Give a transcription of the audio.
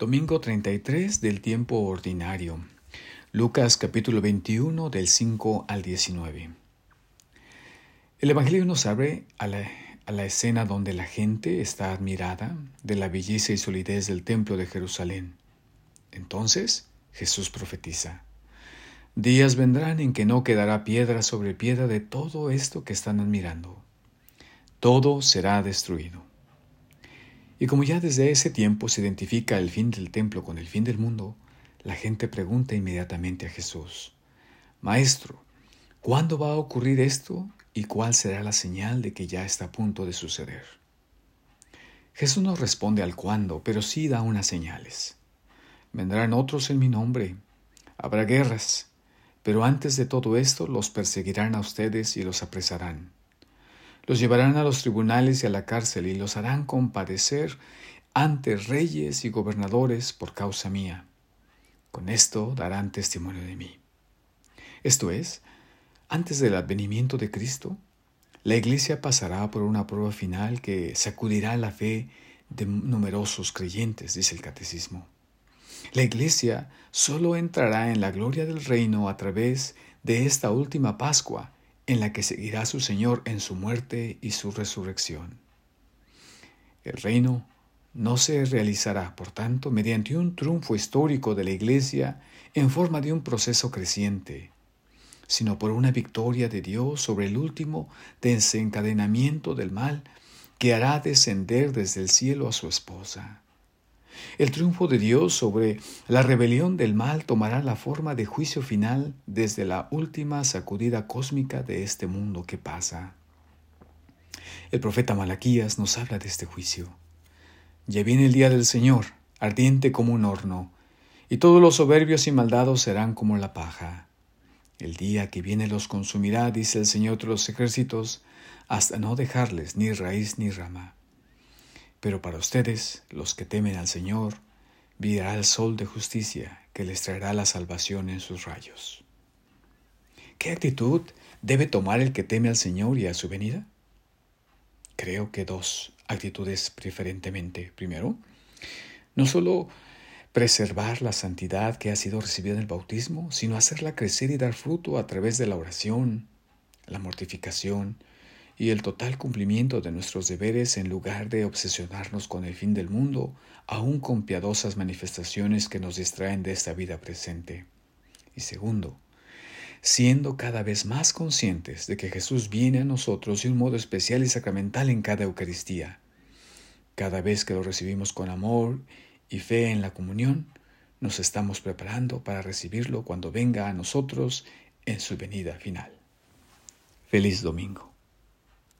Domingo 33 del tiempo ordinario. Lucas capítulo 21 del 5 al 19. El Evangelio nos abre a la, a la, escena donde la gente está admirada de la belleza y solidez del templo de Jerusalén. Entonces Jesús profetiza. Días vendrán en que no quedará piedra sobre piedra de todo esto que están admirando. Todo será destruido. Y como ya desde ese tiempo se identifica el fin del templo con el fin del mundo, la gente pregunta inmediatamente a Jesús, Maestro, ¿cuándo va a ocurrir esto y cuál será la señal de que ya está a punto de suceder? Jesús no responde al cuándo, pero sí da unas señales. Vendrán otros en mi nombre, habrá guerras, pero antes de todo esto los perseguirán a ustedes y los apresarán los llevarán a los tribunales y a la cárcel y los harán compadecer ante reyes y gobernadores por causa mía. Con esto darán testimonio de mí. Esto es, antes del advenimiento de Cristo, la Iglesia pasará por una prueba final que sacudirá la fe de numerosos creyentes, dice el Catecismo. La Iglesia solo entrará en la gloria del reino a través de esta última Pascua, en la que seguirá su Señor en su muerte y su resurrección. El reino no se realizará, por tanto, mediante un triunfo histórico de la Iglesia en forma de un proceso creciente, sino por una victoria de Dios sobre el último desencadenamiento del mal que hará descender desde el cielo a su esposa. El triunfo de Dios sobre la rebelión del mal tomará la forma de juicio final desde la última sacudida cósmica de este mundo que pasa. El profeta Malaquías nos habla de este juicio. Ya viene el día del Señor, ardiente como un horno, y todos los soberbios y maldados serán como la paja. El día que viene los consumirá, dice el Señor de los ejércitos, hasta no dejarles ni raíz ni rama. Pero para ustedes, los que temen al Señor, virá el sol de justicia que les traerá la salvación en sus rayos. ¿Qué actitud debe tomar el que teme al Señor y a su venida? Creo que dos actitudes preferentemente. Primero, no solo preservar la santidad que ha sido recibida en el bautismo, sino hacerla crecer y dar fruto a través de la oración, la mortificación y el total cumplimiento de nuestros deberes en lugar de obsesionarnos con el fin del mundo, aun con piadosas manifestaciones que nos distraen de esta vida presente. Y segundo, siendo cada vez más conscientes de que Jesús viene a nosotros de un modo especial y sacramental en cada Eucaristía. Cada vez que lo recibimos con amor y fe en la comunión, nos estamos preparando para recibirlo cuando venga a nosotros en su venida final. Feliz domingo.